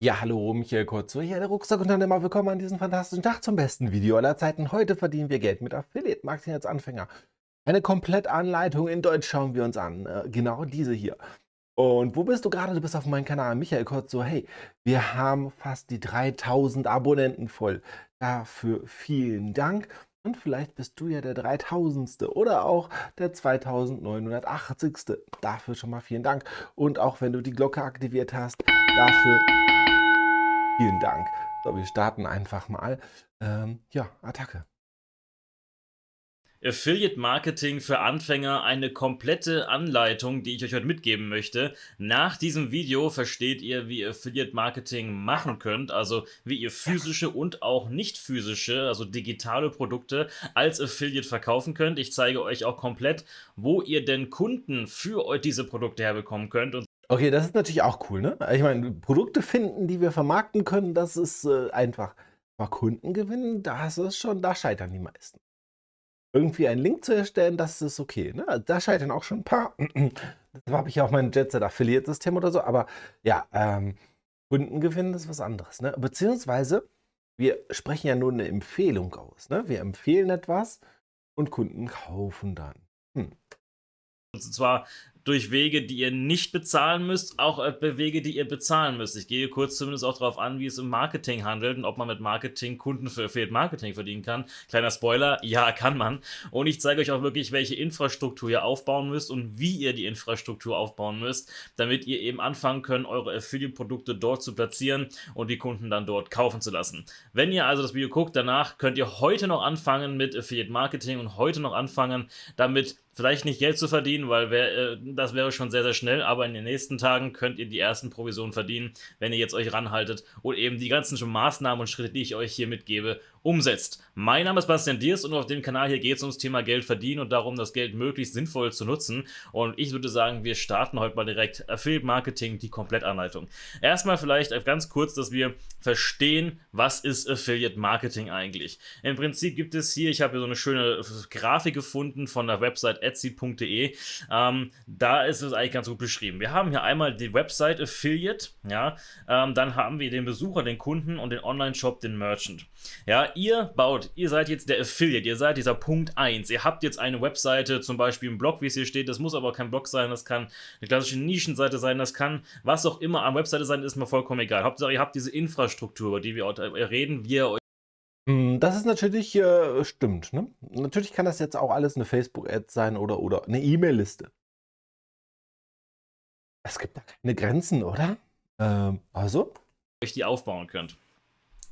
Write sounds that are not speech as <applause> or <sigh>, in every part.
Ja, hallo, Michael Kurz, hier der Rucksackunternehmer. Willkommen an diesem fantastischen Tag zum besten Video aller Zeiten. Heute verdienen wir Geld mit Affiliate Marketing als Anfänger. Eine Komplettanleitung in Deutsch schauen wir uns an. Äh, genau diese hier. Und wo bist du gerade? Du bist auf meinem Kanal Michael Kurz. So, hey, wir haben fast die 3000 Abonnenten voll. Dafür vielen Dank. Und vielleicht bist du ja der 3000. oder auch der 2980. Dafür schon mal vielen Dank. Und auch wenn du die Glocke aktiviert hast, dafür Vielen Dank. So, wir starten einfach mal. Ähm, ja, Attacke. Affiliate Marketing für Anfänger eine komplette Anleitung, die ich euch heute mitgeben möchte. Nach diesem Video versteht ihr, wie ihr Affiliate Marketing machen könnt, also wie ihr physische und auch nicht physische, also digitale Produkte als Affiliate verkaufen könnt. Ich zeige euch auch komplett, wo ihr denn Kunden für euch diese Produkte herbekommen könnt und Okay, das ist natürlich auch cool, ne? Ich meine, Produkte finden, die wir vermarkten können, das ist äh, einfach. Aber Kunden gewinnen, das ist schon, da scheitern die meisten. Irgendwie einen Link zu erstellen, das ist okay, ne? Da scheitern auch schon ein paar. <clears throat> da habe ich ja auch mein Jetset Affiliate-System oder so, aber ja, ähm, Kunden gewinnen ist was anderes, ne? Beziehungsweise, wir sprechen ja nur eine Empfehlung aus, ne? Wir empfehlen etwas und Kunden kaufen dann. Hm. Und zwar durch Wege, die ihr nicht bezahlen müsst, auch äh, Wege, die ihr bezahlen müsst. Ich gehe kurz zumindest auch darauf an, wie es im Marketing handelt und ob man mit Marketing Kunden für Affiliate Marketing verdienen kann. Kleiner Spoiler, <laughs> ja, kann man. Und ich zeige euch auch wirklich, welche Infrastruktur ihr aufbauen müsst und wie ihr die Infrastruktur aufbauen müsst, damit ihr eben anfangen könnt, eure Affiliate-Produkte dort zu platzieren und die Kunden dann dort kaufen zu lassen. Wenn ihr also das Video guckt, danach könnt ihr heute noch anfangen mit Affiliate Marketing und heute noch anfangen, damit vielleicht nicht Geld zu verdienen, weil wär, äh, das wäre schon sehr, sehr schnell, aber in den nächsten Tagen könnt ihr die ersten Provisionen verdienen, wenn ihr jetzt euch ranhaltet und eben die ganzen Maßnahmen und Schritte, die ich euch hier mitgebe, umsetzt. Mein Name ist Bastian Diers und auf dem Kanal hier geht es ums Thema Geld verdienen und darum, das Geld möglichst sinnvoll zu nutzen. Und ich würde sagen, wir starten heute mal direkt Affiliate Marketing, die Komplettanleitung. Erstmal vielleicht ganz kurz, dass wir verstehen, was ist Affiliate Marketing eigentlich. Im Prinzip gibt es hier, ich habe hier so eine schöne Grafik gefunden von der Website etsy.de. Ähm, da ist es eigentlich ganz gut beschrieben. Wir haben hier einmal die Website Affiliate, ja, ähm, dann haben wir den Besucher, den Kunden und den Online-Shop, den Merchant. Ja, ihr baut, ihr seid jetzt der Affiliate, ihr seid dieser Punkt 1. Ihr habt jetzt eine Webseite, zum Beispiel ein Blog, wie es hier steht. Das muss aber kein Blog sein, das kann eine klassische Nischenseite sein, das kann was auch immer an Webseite sein, ist mir vollkommen egal. Hauptsache, ihr habt diese Infrastruktur, über die wir reden, wie ihr euch hm, das ist natürlich äh, stimmt. Ne? Natürlich kann das jetzt auch alles eine Facebook-Ad sein oder, oder eine E-Mail-Liste. Es gibt da keine Grenzen, oder? Ähm, also? Euch die aufbauen könnt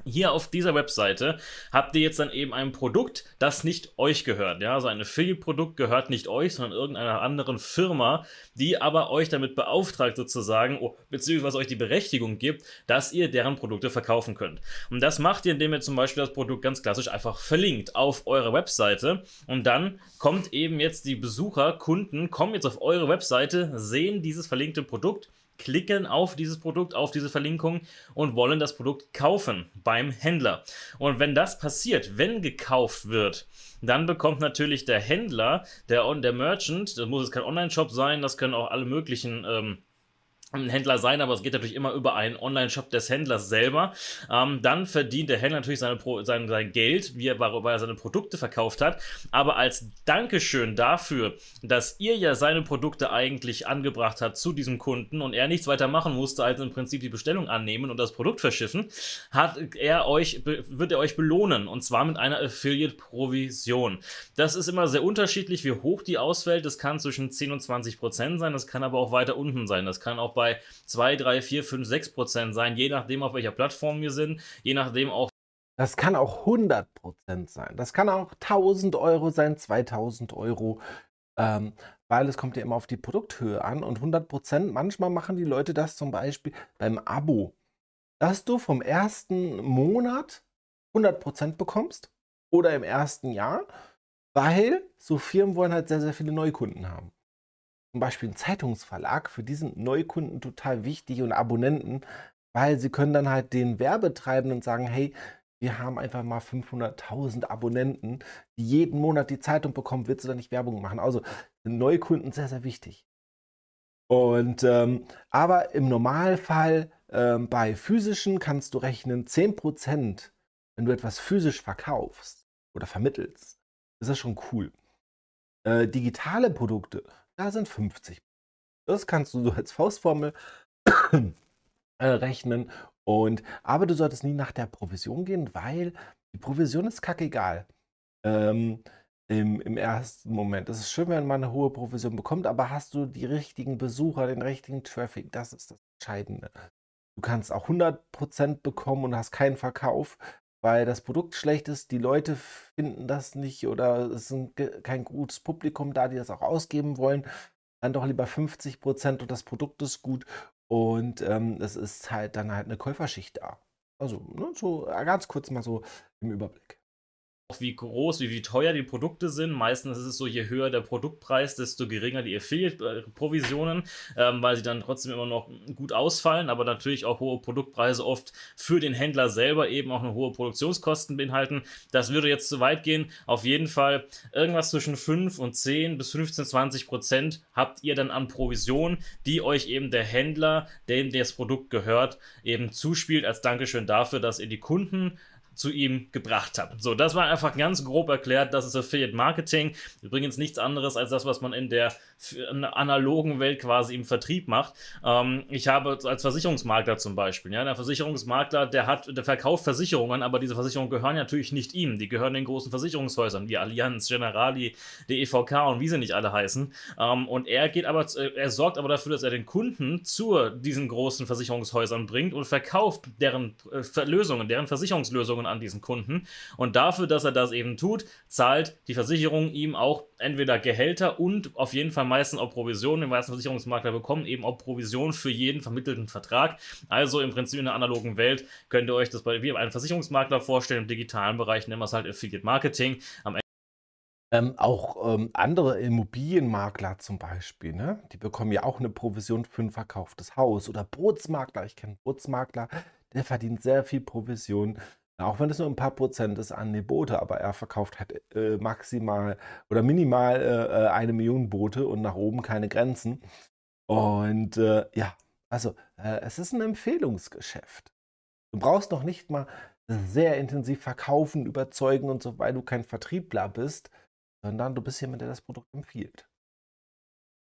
hier auf dieser Webseite habt ihr jetzt dann eben ein Produkt, das nicht euch gehört. Ja, also ein Affiliate-Produkt gehört nicht euch, sondern irgendeiner anderen Firma, die aber euch damit beauftragt sozusagen, oh, beziehungsweise euch die Berechtigung gibt, dass ihr deren Produkte verkaufen könnt. Und das macht ihr, indem ihr zum Beispiel das Produkt ganz klassisch einfach verlinkt auf eure Webseite und dann kommt eben jetzt die Besucher, Kunden, kommen jetzt auf eure Webseite, sehen dieses verlinkte Produkt, klicken auf dieses Produkt, auf diese Verlinkung und wollen das Produkt kaufen beim Händler. Und wenn das passiert, wenn gekauft wird, dann bekommt natürlich der Händler, der, der Merchant, das muss jetzt kein Online-Shop sein, das können auch alle möglichen ähm, ein Händler sein, aber es geht natürlich immer über einen Online-Shop des Händlers selber. Ähm, dann verdient der Händler natürlich seine Pro, sein, sein Geld, wie er, weil er seine Produkte verkauft hat. Aber als Dankeschön dafür, dass ihr ja seine Produkte eigentlich angebracht habt zu diesem Kunden und er nichts weiter machen musste, als im Prinzip die Bestellung annehmen und das Produkt verschiffen, hat er euch, wird er euch belohnen. Und zwar mit einer Affiliate-Provision. Das ist immer sehr unterschiedlich, wie hoch die ausfällt. Das kann zwischen 10 und 20 Prozent sein. Das kann aber auch weiter unten sein. Das kann auch bei 2, 3, 4, 5, 6 Prozent sein, je nachdem, auf welcher Plattform wir sind, je nachdem auch. Das kann auch 100 Prozent sein. Das kann auch 1000 Euro sein, 2000 Euro. Ähm, weil es kommt ja immer auf die Produkthöhe an und 100 Prozent, manchmal machen die Leute das zum Beispiel beim Abo, dass du vom ersten Monat 100 Prozent bekommst oder im ersten Jahr, weil so Firmen wollen halt sehr, sehr viele Neukunden haben zum Beispiel ein Zeitungsverlag für diesen Neukunden total wichtig und Abonnenten, weil sie können dann halt den Werbetreibenden sagen, hey, wir haben einfach mal 500.000 Abonnenten, die jeden Monat die Zeitung bekommen, willst du da nicht Werbung machen? Also sind Neukunden sehr, sehr wichtig. Und ähm, aber im Normalfall ähm, bei physischen kannst du rechnen 10%, wenn du etwas physisch verkaufst oder vermittelst. ist Das schon cool. Äh, digitale Produkte, da sind 50. Das kannst du so als Faustformel <coughs> äh, rechnen. Und, aber du solltest nie nach der Provision gehen, weil die Provision ist kackegal. Ähm, im, im ersten Moment. Es ist schön, wenn man eine hohe Provision bekommt, aber hast du die richtigen Besucher, den richtigen Traffic? Das ist das Entscheidende. Du kannst auch 100% bekommen und hast keinen Verkauf, weil das Produkt schlecht ist, die Leute finden das nicht oder es ist kein gutes Publikum da, die das auch ausgeben wollen. Dann doch lieber 50% und das Produkt ist gut und ähm, es ist halt dann halt eine Käuferschicht da. Also, ne, so ganz kurz mal so im Überblick wie groß, wie, wie teuer die Produkte sind. Meistens ist es so, je höher der Produktpreis, desto geringer die Affiliate-Provisionen, ähm, weil sie dann trotzdem immer noch gut ausfallen, aber natürlich auch hohe Produktpreise oft für den Händler selber eben auch eine hohe Produktionskosten beinhalten. Das würde jetzt zu weit gehen. Auf jeden Fall irgendwas zwischen 5 und 10 bis 15, 20 Prozent habt ihr dann an Provision, die euch eben der Händler, dem das Produkt gehört, eben zuspielt als Dankeschön dafür, dass ihr die Kunden zu ihm gebracht habe. So, das war einfach ganz grob erklärt. Das ist Affiliate Marketing. Übrigens nichts anderes als das, was man in der analogen Welt quasi im Vertrieb macht. Ähm, ich habe als Versicherungsmakler zum Beispiel, ja, der Versicherungsmakler, der hat, der verkauft Versicherungen, aber diese Versicherungen gehören natürlich nicht ihm. Die gehören den großen Versicherungshäusern wie Allianz, Generali, die EVK und wie sie nicht alle heißen. Ähm, und er geht aber, er sorgt aber dafür, dass er den Kunden zu diesen großen Versicherungshäusern bringt und verkauft deren äh, Lösungen, deren Versicherungslösungen an diesen Kunden. Und dafür, dass er das eben tut, zahlt die Versicherung ihm auch entweder Gehälter und auf jeden Fall meistens auch Provisionen. Die meisten Versicherungsmakler bekommen eben auch Provision für jeden vermittelten Vertrag. Also im Prinzip in der analogen Welt könnt ihr euch das bei wie einem Versicherungsmakler vorstellen. Im digitalen Bereich nennen wir es halt Affiliate Marketing. Am ähm, auch ähm, andere Immobilienmakler zum Beispiel, ne? die bekommen ja auch eine Provision für ein verkauftes Haus. Oder Bootsmakler, ich kenne einen Bootsmakler, der verdient sehr viel Provision auch wenn es nur ein paar Prozent ist an die Boote, aber er verkauft halt äh, maximal oder minimal äh, äh, eine Million Boote und nach oben keine Grenzen. Und äh, ja, also äh, es ist ein Empfehlungsgeschäft. Du brauchst noch nicht mal sehr intensiv verkaufen, überzeugen und so, weil du kein Vertriebler bist, sondern du bist jemand, der das Produkt empfiehlt.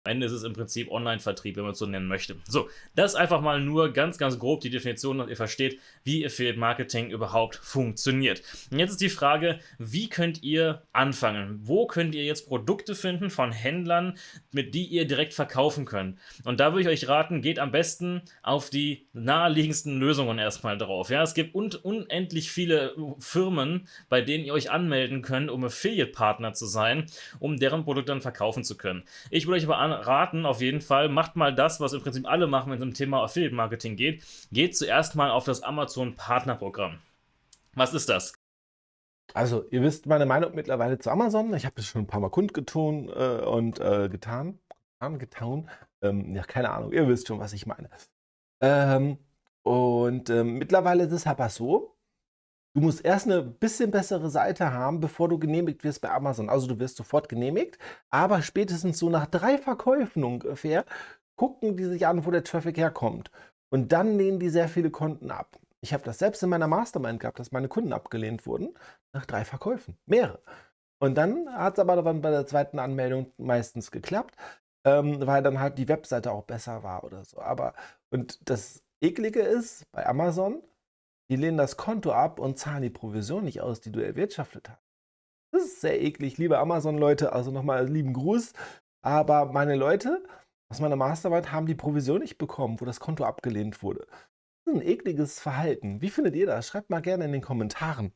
Ende ist es im Prinzip Online-Vertrieb, wenn man es so nennen möchte. So, das einfach mal nur ganz, ganz grob die Definition, dass ihr versteht, wie Affiliate Marketing überhaupt funktioniert. Und jetzt ist die Frage, wie könnt ihr anfangen? Wo könnt ihr jetzt Produkte finden von Händlern, mit die ihr direkt verkaufen könnt? Und da würde ich euch raten, geht am besten auf die naheliegendsten Lösungen erstmal drauf. Ja, es gibt un unendlich viele Firmen, bei denen ihr euch anmelden könnt, um Affiliate-Partner zu sein, um deren Produkte dann verkaufen zu können. Ich würde euch aber raten, auf jeden Fall, macht mal das, was im Prinzip alle machen, wenn es um Thema Affiliate Marketing geht. Geht zuerst mal auf das Amazon Partnerprogramm. Was ist das? Also, ihr wisst meine Meinung mittlerweile zu Amazon. Ich habe das schon ein paar Mal kundgetun äh, und äh, getan. Getan, getan. Ähm, ja, keine Ahnung. Ihr wisst schon, was ich meine. Ähm, und ähm, mittlerweile ist es aber so, Du musst erst eine bisschen bessere Seite haben, bevor du genehmigt wirst bei Amazon. Also du wirst sofort genehmigt, aber spätestens so nach drei Verkäufen ungefähr gucken die sich an, wo der Traffic herkommt. Und dann lehnen die sehr viele Konten ab. Ich habe das selbst in meiner Mastermind gehabt, dass meine Kunden abgelehnt wurden nach drei Verkäufen. Mehrere. Und dann hat es aber dann bei der zweiten Anmeldung meistens geklappt, ähm, weil dann halt die Webseite auch besser war oder so. Aber und das Eklige ist, bei Amazon die lehnen das Konto ab und zahlen die Provision nicht aus, die du erwirtschaftet hast. Das ist sehr eklig, liebe Amazon-Leute. Also nochmal lieben Gruß. Aber meine Leute aus meiner Masterarbeit haben die Provision nicht bekommen, wo das Konto abgelehnt wurde. Das ist ein ekliges Verhalten. Wie findet ihr das? Schreibt mal gerne in den Kommentaren.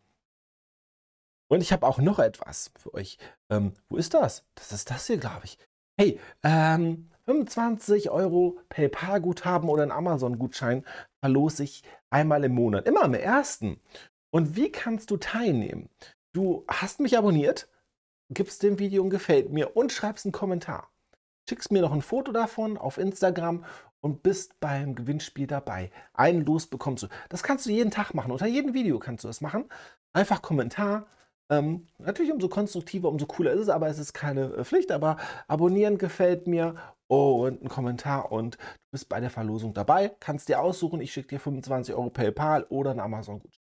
Und ich habe auch noch etwas für euch. Ähm, wo ist das? Das ist das hier, glaube ich. Hey, ähm, 25 Euro PayPal-Guthaben oder ein Amazon-Gutschein verlose ich einmal im Monat, immer am ersten. Und wie kannst du teilnehmen? Du hast mich abonniert, gibst dem Video ein Gefällt mir und schreibst einen Kommentar. Schickst mir noch ein Foto davon auf Instagram und bist beim Gewinnspiel dabei. Einen Los bekommst du. Das kannst du jeden Tag machen. Unter jedem Video kannst du das machen. Einfach Kommentar, ähm, natürlich umso konstruktiver, umso cooler ist es, aber es ist keine äh, Pflicht. Aber abonnieren gefällt mir und einen Kommentar und du bist bei der Verlosung dabei. Kannst dir aussuchen, ich schicke dir 25 Euro PayPal oder einen Amazon-Gutschein.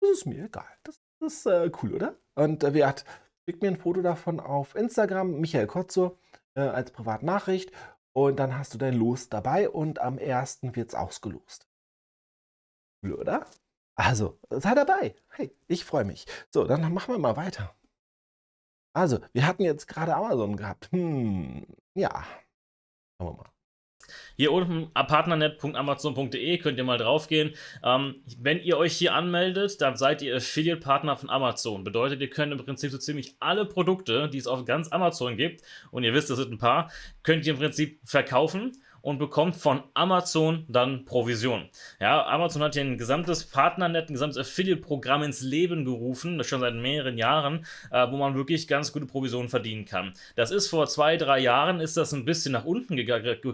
Das ist mir egal. Das, das ist äh, cool, oder? Und äh, wer hat, schickt mir ein Foto davon auf Instagram, Michael Kotzo, äh, als Privatnachricht. Und dann hast du dein Los dabei und am 1. wird es ausgelost. Cool, oder? Also, sei dabei. Hey, ich freue mich. So, dann machen wir mal weiter. Also, wir hatten jetzt gerade Amazon gehabt. Hm, ja. Schauen wir mal. Hier unten partnernet.amazon.de könnt ihr mal draufgehen. Ähm, wenn ihr euch hier anmeldet, dann seid ihr Affiliate-Partner von Amazon. Bedeutet, ihr könnt im Prinzip so ziemlich alle Produkte, die es auf ganz Amazon gibt, und ihr wisst, das sind ein paar, könnt ihr im Prinzip verkaufen und bekommt von Amazon dann Provision. Ja, Amazon hat hier ein gesamtes Partnernet, ein gesamtes Affiliate-Programm ins Leben gerufen, das schon seit mehreren Jahren, äh, wo man wirklich ganz gute Provisionen verdienen kann. Das ist vor zwei, drei Jahren ist das ein bisschen nach unten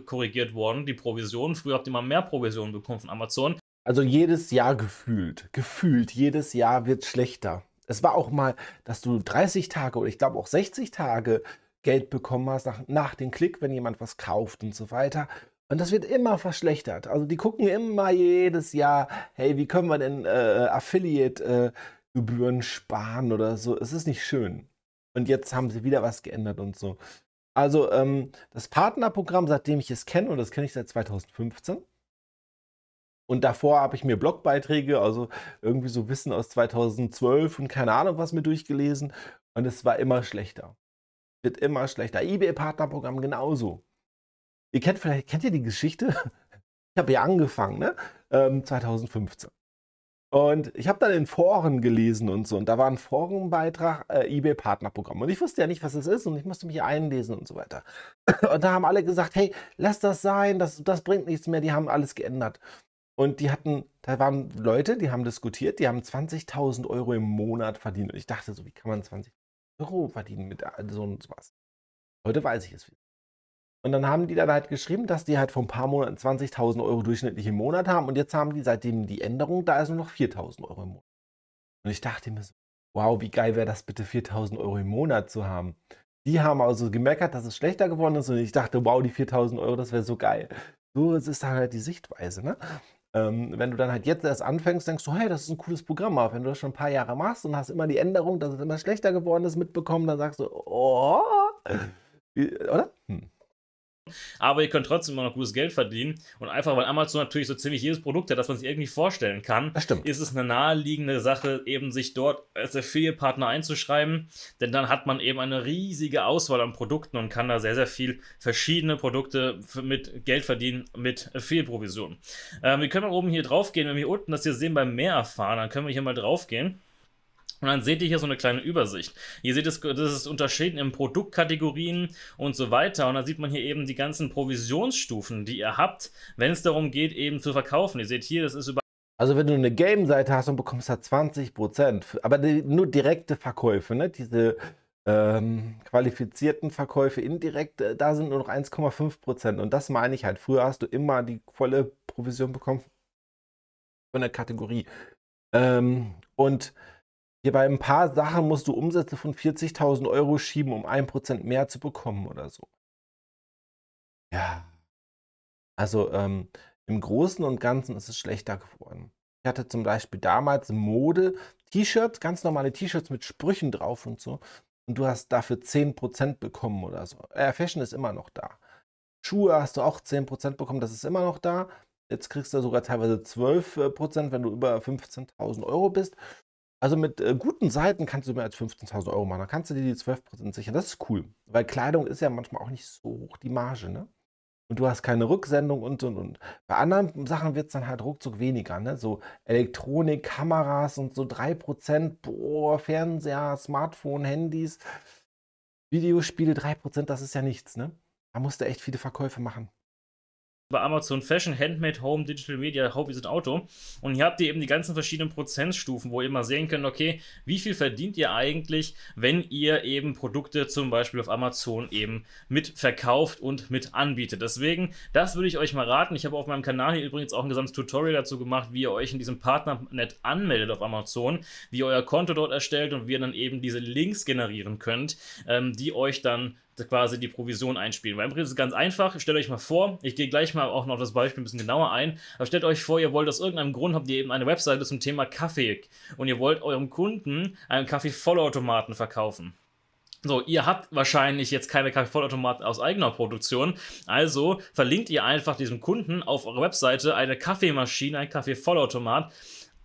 korrigiert worden, die Provision. Früher habt ihr mal mehr Provisionen bekommen von Amazon. Also jedes Jahr gefühlt, gefühlt, jedes Jahr wird schlechter. Es war auch mal, dass du 30 Tage oder ich glaube auch 60 Tage Geld bekommen hast nach, nach dem Klick, wenn jemand was kauft und so weiter. Und das wird immer verschlechtert. Also die gucken immer jedes Jahr, hey, wie können wir denn äh, Affiliate-Gebühren äh, sparen oder so. Es ist nicht schön. Und jetzt haben sie wieder was geändert und so. Also ähm, das Partnerprogramm, seitdem ich es kenne, und das kenne ich seit 2015. Und davor habe ich mir Blogbeiträge, also irgendwie so Wissen aus 2012 und keine Ahnung was mir durchgelesen. Und es war immer schlechter wird immer schlechter. eBay-Partnerprogramm genauso. Ihr kennt vielleicht, kennt ihr die Geschichte? <laughs> Ich habe ja angefangen, ne? Ähm, 2015. Und ich habe dann in Foren gelesen und so. Und da war ein Forenbeitrag, äh, eBay-Partnerprogramm. Und ich wusste ja nicht, was es ist. Und ich musste mich einlesen und so weiter. <laughs> Und da haben alle gesagt, hey, lass das sein, das, das bringt nichts mehr. Die haben alles geändert. Und die hatten, da waren Leute, die haben diskutiert, die haben 20.000 Euro im Monat verdient. Und ich dachte so, wie kann man 20 Euro verdienen mit so und was. Heute weiß ich es wieder. Und dann haben die dann halt geschrieben, dass die halt vor ein paar Monaten 20.000 Euro durchschnittlich im Monat haben und jetzt haben die seitdem die Änderung, da ist nur noch 4.000 Euro im Monat. Und ich dachte mir so, wow, wie geil wäre das bitte 4.000 Euro im Monat zu haben. Die haben also gemeckert, dass es schlechter geworden ist und ich dachte, wow, die 4.000 Euro, das wäre so geil. So ist dann halt die Sichtweise. Ne? Ähm, wenn du dann halt jetzt erst anfängst, denkst du, hey, das ist ein cooles Programm. Aber wenn du das schon ein paar Jahre machst und hast immer die Änderung, dass es immer schlechter geworden ist, mitbekommen, dann sagst du, oh, <laughs> oder? Hm. Aber ihr könnt trotzdem immer noch gutes Geld verdienen. Und einfach, weil Amazon natürlich so ziemlich jedes Produkt hat, das man sich irgendwie vorstellen kann, ist es eine naheliegende Sache, eben sich dort als Affiliate-Partner einzuschreiben. Denn dann hat man eben eine riesige Auswahl an Produkten und kann da sehr, sehr viel verschiedene Produkte mit Geld verdienen mit Affiliate-Provision. Ähm, wir können mal oben hier drauf gehen, wenn wir hier unten das hier sehen beim Mehr erfahren, dann können wir hier mal drauf gehen. Und dann seht ihr hier so eine kleine Übersicht. Ihr seht, das, das ist unterschieden in Produktkategorien und so weiter. Und dann sieht man hier eben die ganzen Provisionsstufen, die ihr habt, wenn es darum geht, eben zu verkaufen. Ihr seht hier, das ist über. Also wenn du eine Game-Seite hast und bekommst da 20%, aber die, nur direkte Verkäufe, ne? diese ähm, qualifizierten Verkäufe indirekt, äh, da sind nur noch 1,5%. Und das meine ich halt. Früher hast du immer die volle Provision bekommen von der Kategorie. Ähm, und hier bei ein paar Sachen musst du Umsätze von 40.000 Euro schieben, um 1% mehr zu bekommen oder so. Ja. Also ähm, im Großen und Ganzen ist es schlechter geworden. Ich hatte zum Beispiel damals Mode, T-Shirts, ganz normale T-Shirts mit Sprüchen drauf und so. Und du hast dafür 10% bekommen oder so. Äh, Fashion ist immer noch da. Schuhe hast du auch 10% bekommen, das ist immer noch da. Jetzt kriegst du sogar teilweise 12%, wenn du über 15.000 Euro bist. Also mit äh, guten Seiten kannst du mehr als 15.000 Euro machen. Dann kannst du dir die 12% sichern. Das ist cool. Weil Kleidung ist ja manchmal auch nicht so hoch, die Marge, ne? Und du hast keine Rücksendung und und und. Bei anderen Sachen wird es dann halt ruckzuck weniger, ne? So Elektronik, Kameras und so 3%, boah, Fernseher, Smartphone, Handys, Videospiele 3%, das ist ja nichts, ne? Da musst du echt viele Verkäufe machen bei Amazon Fashion, Handmade, Home, Digital Media, Hobbys und Auto. Und hier habt ihr eben die ganzen verschiedenen Prozentstufen, wo ihr mal sehen könnt, okay, wie viel verdient ihr eigentlich, wenn ihr eben Produkte zum Beispiel auf Amazon eben mit verkauft und mit anbietet. Deswegen, das würde ich euch mal raten. Ich habe auf meinem Kanal hier übrigens auch ein gesamtes Tutorial dazu gemacht, wie ihr euch in diesem Partnernet anmeldet auf Amazon, wie ihr euer Konto dort erstellt und wie ihr dann eben diese Links generieren könnt, ähm, die euch dann quasi die Provision einspielen. Weil im Prinzip ist es ganz einfach. Stellt euch mal vor, ich gehe gleich mal auch noch das Beispiel ein bisschen genauer ein, aber stellt euch vor, ihr wollt aus irgendeinem Grund, habt ihr eben eine Webseite zum Thema Kaffee und ihr wollt eurem Kunden einen Kaffee-Vollautomaten verkaufen. So, ihr habt wahrscheinlich jetzt keine Kaffeevollautomaten aus eigener Produktion, also verlinkt ihr einfach diesem Kunden auf eurer Webseite eine Kaffeemaschine, ein Kaffeevollautomat,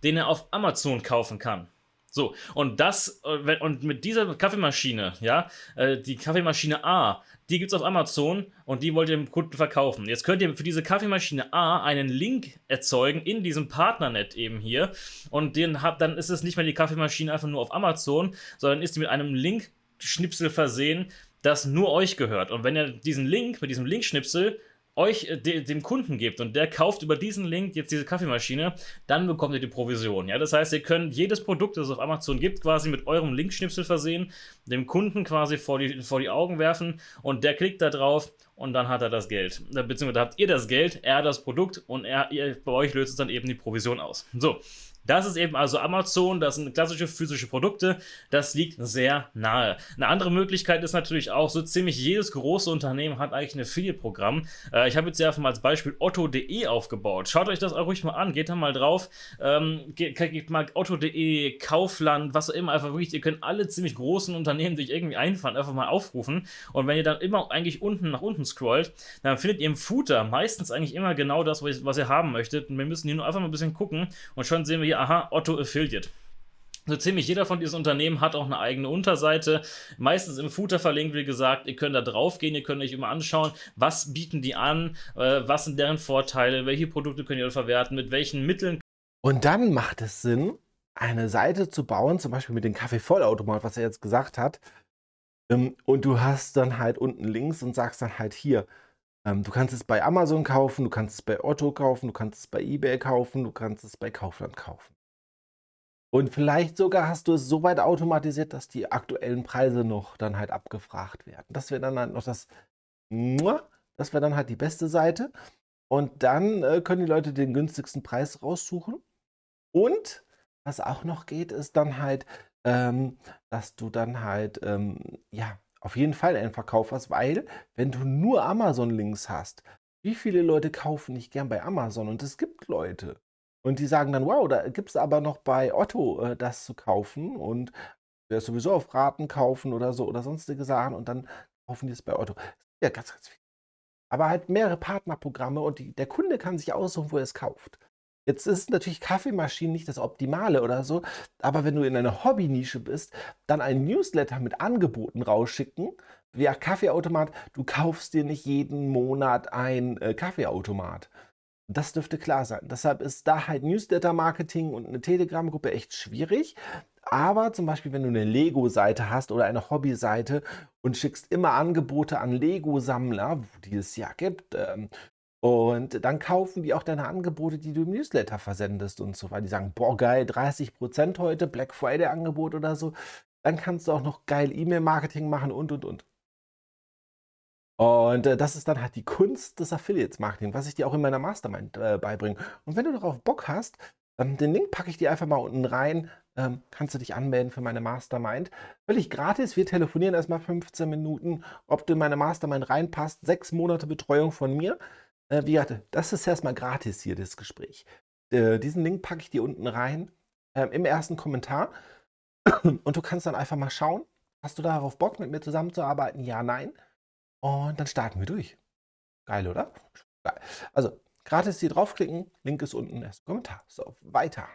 den er auf Amazon kaufen kann. So, und das, äh, und mit dieser Kaffeemaschine, ja, äh, die Kaffeemaschine A, die gibt es auf Amazon und die wollt ihr dem Kunden verkaufen. Jetzt könnt ihr für diese Kaffeemaschine A einen Link erzeugen in diesem Partnernet eben hier und den habt, dann ist es nicht mehr die Kaffeemaschine einfach nur auf Amazon, sondern ist die mit einem Link-Schnipsel versehen, das nur euch gehört. Und wenn ihr diesen Link, mit diesem Link-Schnipsel euch äh, de, dem Kunden gebt und der kauft über diesen Link jetzt diese Kaffeemaschine, dann bekommt ihr die Provision. Ja, das heißt, ihr könnt jedes Produkt, das es auf Amazon gibt, quasi mit eurem Linkschnipsel versehen, dem Kunden quasi vor die, vor die Augen werfen und der klickt da drauf und dann hat er das Geld. Äh, beziehungsweise habt ihr das Geld, er das Produkt und er, ihr, bei euch löst es dann eben die Provision aus. So, das ist eben also Amazon, das sind klassische physische Produkte, das liegt sehr nahe. Eine andere Möglichkeit ist natürlich auch, so ziemlich jedes große Unternehmen hat eigentlich ein Affiliate-Programm. Äh, ich habe jetzt hier einfach mal als Beispiel Otto.de aufgebaut. Schaut euch das auch ruhig mal an, geht da mal drauf. Ähm, geht, mal Otto.de, Kaufland, was auch immer, einfach wirklich, ihr könnt alle ziemlich großen Unternehmen, die euch irgendwie einfallen, einfach mal aufrufen. Und wenn ihr dann immer eigentlich unten nach unten scrollt, dann findet ihr im Footer meistens eigentlich immer genau das, was ihr haben möchtet. Und wir müssen hier nur einfach mal ein bisschen gucken und schon sehen wir hier hier, aha, Otto Affiliate. So ziemlich jeder von diesen Unternehmen hat auch eine eigene Unterseite, meistens im Footer verlinkt, wie gesagt. Ihr könnt da drauf gehen, ihr könnt euch immer anschauen, was bieten die an, äh, was sind deren Vorteile, welche Produkte könnt ihr verwerten, mit welchen Mitteln. Und dann macht es Sinn, eine Seite zu bauen, zum Beispiel mit dem Kaffeevollautomat, was er jetzt gesagt hat. Ähm, und du hast dann halt unten links und sagst dann halt hier, ähm, du kannst es bei Amazon kaufen, du kannst es bei Otto kaufen, du kannst es bei eBay kaufen, du kannst es bei Kaufland kaufen. Und vielleicht sogar hast du es so weit automatisiert, dass die aktuellen Preise noch dann halt abgefragt werden. Das wäre dann halt noch das, das wäre dann halt die beste Seite. Und dann äh, können die Leute den günstigsten Preis raussuchen. Und was auch noch geht, ist dann halt, ähm, dass du dann halt, ähm, ja, auf jeden Fall einen Verkauf hast, weil wenn du nur Amazon-Links hast, wie viele Leute kaufen nicht gern bei Amazon? Und es gibt Leute. Und die sagen dann, wow, da gibt es aber noch bei Otto äh, das zu kaufen und wer sowieso auf Raten kaufen oder so oder sonstige Sachen und dann kaufen die es bei Otto. Ja, ganz, ganz viel. Aber halt mehrere Partnerprogramme und die, der Kunde kann sich aussuchen, wo er es kauft. Jetzt ist natürlich Kaffeemaschinen nicht das Optimale oder so, aber wenn du in einer Hobby-Nische bist, dann ein Newsletter mit Angeboten rausschicken, via Kaffeeautomat, du kaufst dir nicht jeden Monat ein äh, Kaffeeautomat. Das dürfte klar sein. Deshalb ist da halt Newsletter-Marketing und eine Telegram-Gruppe echt schwierig. Aber zum Beispiel, wenn du eine Lego-Seite hast oder eine Hobby-Seite und schickst immer Angebote an Lego-Sammler, die es ja gibt, ähm, und dann kaufen die auch deine Angebote, die du im Newsletter versendest und so, weil die sagen, boah, geil, 30% heute, Black Friday Angebot oder so. Dann kannst du auch noch geil E-Mail-Marketing machen und, und, und. Und äh, das ist dann halt die Kunst des Affiliates-Marketing, was ich dir auch in meiner Mastermind äh, beibringe. Und wenn du darauf Bock hast, ähm, den Link packe ich dir einfach mal unten rein. Ähm, kannst du dich anmelden für meine Mastermind. Völlig gratis. Wir telefonieren erstmal 15 Minuten, ob du in meine Mastermind reinpasst. Sechs Monate Betreuung von mir. Äh, wie gesagt, das ist erstmal gratis hier, das Gespräch. Äh, diesen Link packe ich dir unten rein äh, im ersten Kommentar. <clears throat> Und du kannst dann einfach mal schauen, hast du darauf Bock, mit mir zusammenzuarbeiten? Ja, nein. Und dann starten wir durch. Geil, oder? Geil. Also, gratis hier draufklicken, Link ist unten, erster Kommentar. So, weiter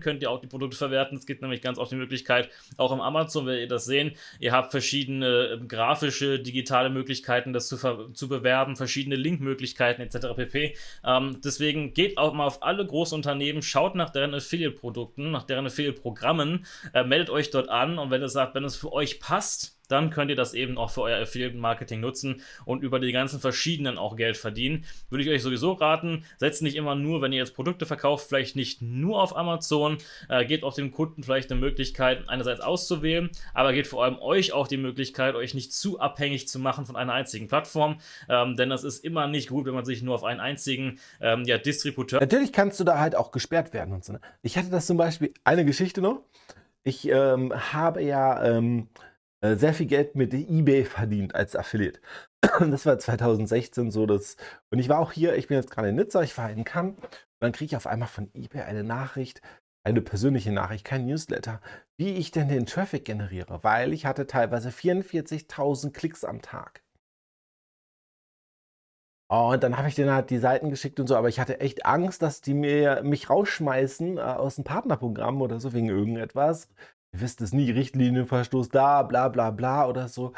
könnt ihr auch die Produkte verwerten. Es gibt nämlich ganz oft die Möglichkeit, auch im Amazon, werdet ihr das sehen, ihr habt verschiedene äh, grafische, digitale Möglichkeiten, das zu, zu bewerben, verschiedene Linkmöglichkeiten etc. pp. Ähm, deswegen geht auch mal auf alle Großunternehmen, schaut nach deren Affiliate-Produkten, nach deren Affiliate-Programmen, äh, meldet euch dort an und wenn es sagt, wenn es für euch passt, dann könnt ihr das eben auch für euer Affiliate-Marketing nutzen und über die ganzen verschiedenen auch Geld verdienen. Würde ich euch sowieso raten, setzt nicht immer nur, wenn ihr jetzt Produkte verkauft, vielleicht nicht nur auf Amazon, äh, gebt auch dem Kunden vielleicht eine Möglichkeit, einerseits auszuwählen, aber gebt vor allem euch auch die Möglichkeit, euch nicht zu abhängig zu machen von einer einzigen Plattform, ähm, denn das ist immer nicht gut, wenn man sich nur auf einen einzigen ähm, ja, Distributeur. Natürlich kannst du da halt auch gesperrt werden und so. Ne? Ich hatte das zum Beispiel, eine Geschichte noch. Ich ähm, habe ja ähm, äh, sehr viel Geld mit eBay verdient als Affiliate. <clears throat> Das war 2016 so, dass, und ich war auch hier, ich bin jetzt gerade in Nizza, ich war in Cannes, und dann kriege ich auf einmal von eBay eine Nachricht, eine persönliche Nachricht, kein Newsletter, wie ich denn den Traffic generiere, weil ich hatte teilweise 44.000 Klicks am Tag. Und dann habe ich denen halt die Seiten geschickt und so, aber ich hatte echt Angst, dass die mir mich rausschmeißen äh, aus dem Partnerprogramm oder so wegen irgendetwas. Ihr wisst es nie, Richtlinienverstoß da, bla bla bla oder so.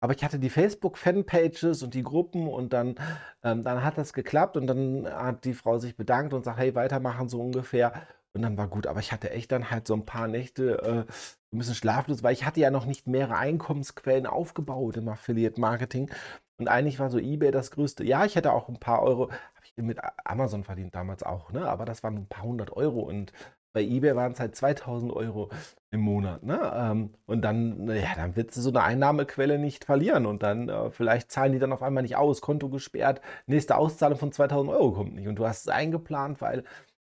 Aber ich hatte die Facebook-Fanpages und die Gruppen und dann, ähm, dann hat das geklappt und dann hat die Frau sich bedankt und sagt, hey, weitermachen so ungefähr. Und dann war gut, aber ich hatte echt dann halt so ein paar Nächte äh, ein bisschen schlaflos, weil ich hatte ja noch nicht mehrere Einkommensquellen aufgebaut im Affiliate-Marketing. Und eigentlich war so eBay das Größte. Ja, ich hätte auch ein paar Euro, habe ich mit Amazon verdient damals auch, ne? aber das waren ein paar hundert Euro und bei eBay waren es halt 2000 Euro im Monat. Ne? Ähm, und dann, ja, dann wird du so eine Einnahmequelle nicht verlieren und dann äh, vielleicht zahlen die dann auf einmal nicht aus, Konto gesperrt, nächste Auszahlung von 2000 Euro kommt nicht und du hast es eingeplant, weil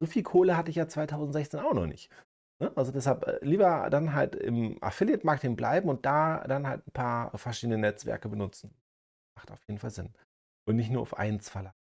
so viel Kohle hatte ich ja 2016 auch noch nicht. Ne? Also deshalb äh, lieber dann halt im Affiliate-Marketing bleiben und da dann halt ein paar verschiedene Netzwerke benutzen. Macht auf jeden Fall Sinn. Und nicht nur auf eins verlassen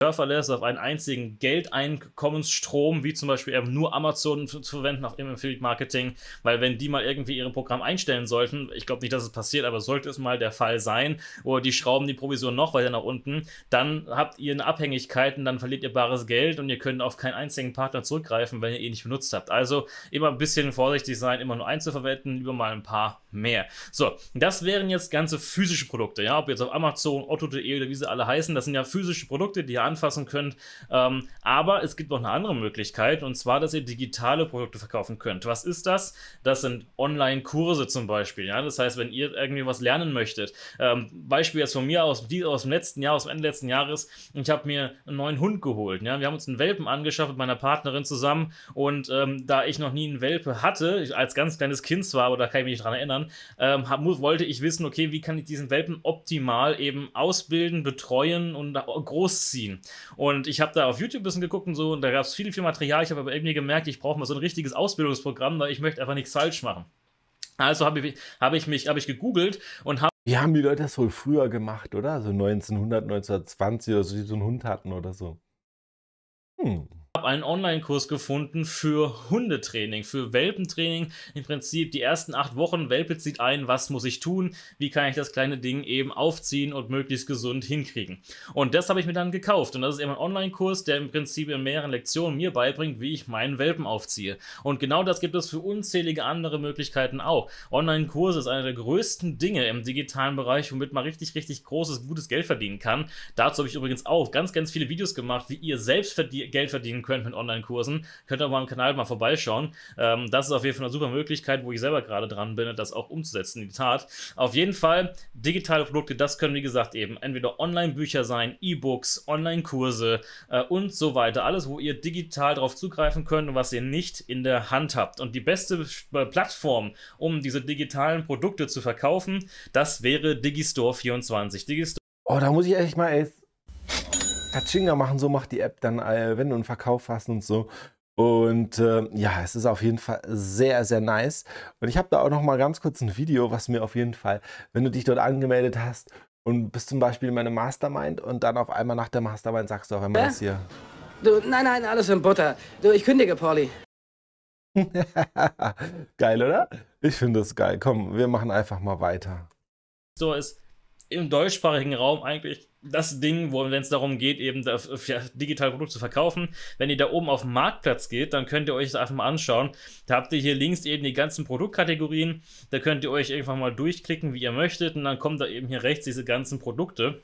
verlässt, auf einen einzigen Geldeinkommensstrom, wie zum Beispiel eben nur Amazon zu, verwenden auf ihrem Affiliate Marketing, weil wenn die mal irgendwie ihre Programm einstellen sollten, ich glaube nicht, dass es passiert, aber sollte es mal der Fall sein, oder die schrauben die Provision noch weiter nach unten, dann habt ihr eine Abhängigkeit und dann verliert ihr bares Geld und ihr könnt auf keinen einzigen Partner zurückgreifen, wenn ihr ihn nicht benutzt habt. Also immer ein bisschen vorsichtig sein, immer nur eins zu verwenden, lieber mal ein paar mehr. So, das wären jetzt ganze physische Produkte, ja, ob jetzt auf Amazon, Otto.de oder wie sie alle heißen, das sind ja physische Produkte, die ihr anfassen könnt. Ähm, aber es gibt noch eine andere Möglichkeit und zwar, dass ihr digitale Produkte verkaufen könnt. Was ist das? Das sind Online-Kurse zum Beispiel. Ja? Das heißt, wenn ihr irgendwie was lernen möchtet, ähm, Beispiel jetzt von mir aus, die, aus dem letzten Jahr, aus dem Ende letzten Jahres, ich habe mir einen neuen Hund geholt. Ja? Wir haben uns einen Welpen angeschafft mit meiner Partnerin zusammen und ähm, da ich noch nie einen Welpe hatte, als ganz kleines Kind zwar, aber da kann ich mich nicht dran erinnern, ähm, hab, wollte ich wissen, okay, wie kann ich diesen Welpen optimal eben ausbilden, betreuen und großziehen. Und ich habe da auf YouTube ein bisschen geguckt und so, und da gab es viel, viel Material. Ich habe aber irgendwie gemerkt, ich brauche mal so ein richtiges Ausbildungsprogramm, weil ich möchte einfach nichts falsch machen. Also habe ich, hab ich mich hab ich gegoogelt und habe. Wie haben die Leute das wohl früher gemacht, oder? So 1900, 1920 oder so, die so einen Hund hatten oder so. Hm habe einen Online-Kurs gefunden für Hundetraining, für Welpentraining. Im Prinzip die ersten acht Wochen, Welpe zieht ein, was muss ich tun, wie kann ich das kleine Ding eben aufziehen und möglichst gesund hinkriegen. Und das habe ich mir dann gekauft. Und das ist eben ein Online-Kurs, der im Prinzip in mehreren Lektionen mir beibringt, wie ich meinen Welpen aufziehe. Und genau das gibt es für unzählige andere Möglichkeiten auch. Online-Kurse ist einer der größten Dinge im digitalen Bereich, womit man richtig, richtig großes, gutes Geld verdienen kann. Dazu habe ich übrigens auch ganz, ganz viele Videos gemacht, wie ihr selbst verdien Geld verdienen verdienen könnt mit Online-Kursen, könnt ihr auf meinem Kanal mal vorbeischauen. Ähm, das ist auf jeden Fall eine super Möglichkeit, wo ich selber gerade dran bin, das auch umzusetzen in die Tat. Auf jeden Fall, digitale Produkte, das können wie gesagt eben entweder Online-Bücher sein, E-Books, Online-Kurse äh, und so weiter. Alles, wo ihr digital darauf zugreifen könnt und was ihr nicht in der Hand habt. Und die beste Plattform, um diese digitalen Produkte zu verkaufen, das wäre Digistore24. Digistore Oh, da muss ich echt mal ey, Kachinga machen, so macht die App dann, äh, wenn du einen Verkauf hast und so. Und äh, ja, es ist auf jeden Fall sehr, sehr nice. Und ich habe da auch noch mal ganz kurz ein Video, was mir auf jeden Fall, wenn du dich dort angemeldet hast und bist zum Beispiel in meinem Mastermind und dann auf einmal nach der Mastermind sagst du auf einmal ja? das hier. Du, nein, nein, alles in Butter. Du, ich kündige, Pauli. <laughs> geil, oder? Ich finde das geil. Komm, wir machen einfach mal weiter. So ist im deutschsprachigen Raum eigentlich das Ding, wo wenn es darum geht, eben das, ja, digitale Produkte zu verkaufen. Wenn ihr da oben auf den Marktplatz geht, dann könnt ihr euch das einfach mal anschauen. Da habt ihr hier links eben die ganzen Produktkategorien. Da könnt ihr euch einfach mal durchklicken, wie ihr möchtet. Und dann kommen da eben hier rechts diese ganzen Produkte.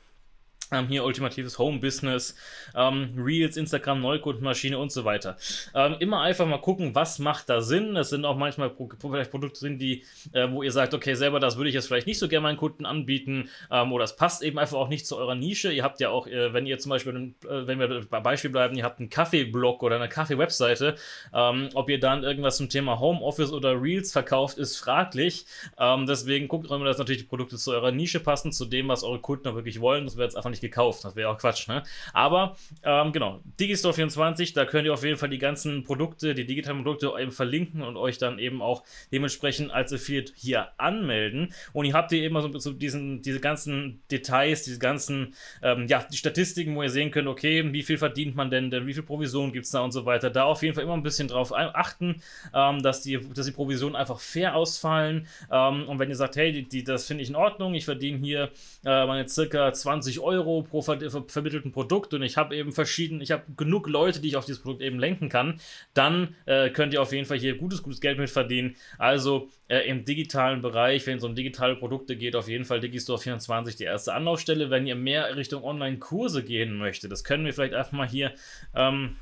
Ähm, hier ultimatives Home-Business, ähm, Reels, Instagram, Neukundenmaschine und so weiter. Ähm, immer einfach mal gucken, was macht da Sinn. Es sind auch manchmal Pro vielleicht Produkte drin, die, äh, wo ihr sagt, okay, selber das würde ich jetzt vielleicht nicht so gerne meinen Kunden anbieten ähm, oder es passt eben einfach auch nicht zu eurer Nische. Ihr habt ja auch, äh, wenn ihr zum Beispiel, äh, wenn wir bei Beispiel bleiben, ihr habt einen Kaffee-Blog oder eine Kaffee-Webseite, ähm, ob ihr dann irgendwas zum Thema Homeoffice oder Reels verkauft, ist fraglich. Ähm, deswegen guckt immer, dass natürlich die Produkte zu eurer Nische passen, zu dem, was eure Kunden auch wirklich wollen. Das wäre jetzt einfach nicht nicht gekauft. Das wäre auch Quatsch, ne? Aber, ähm, genau, Digistore24, da könnt ihr auf jeden Fall die ganzen Produkte, die digitalen Produkte eben verlinken und euch dann eben auch dementsprechend als Affiliate hier anmelden. Und ihr habt hier eben so, so diesen, diese ganzen Details, diese ganzen, ähm, ja, die Statistiken, wo ihr sehen könnt, okay, wie viel verdient man denn, denn wie viel Provision gibt es da und so weiter. Da auf jeden Fall immer ein bisschen drauf achten, ähm, dass, die, dass die Provisionen einfach fair ausfallen. Ähm, und wenn ihr sagt, hey, die, die, das finde ich in Ordnung, ich verdiene hier äh, meine circa 20 Euro pro ver ver vermittelten Produkt und ich habe eben verschieden, ich habe genug Leute, die ich auf dieses Produkt eben lenken kann, dann äh, könnt ihr auf jeden Fall hier gutes, gutes Geld mit verdienen. Also äh, im digitalen Bereich, wenn es um digitale Produkte geht, auf jeden Fall Digistore24 die erste Anlaufstelle. Wenn ihr mehr Richtung Online-Kurse gehen möchtet, das können wir vielleicht einfach mal hier ähm,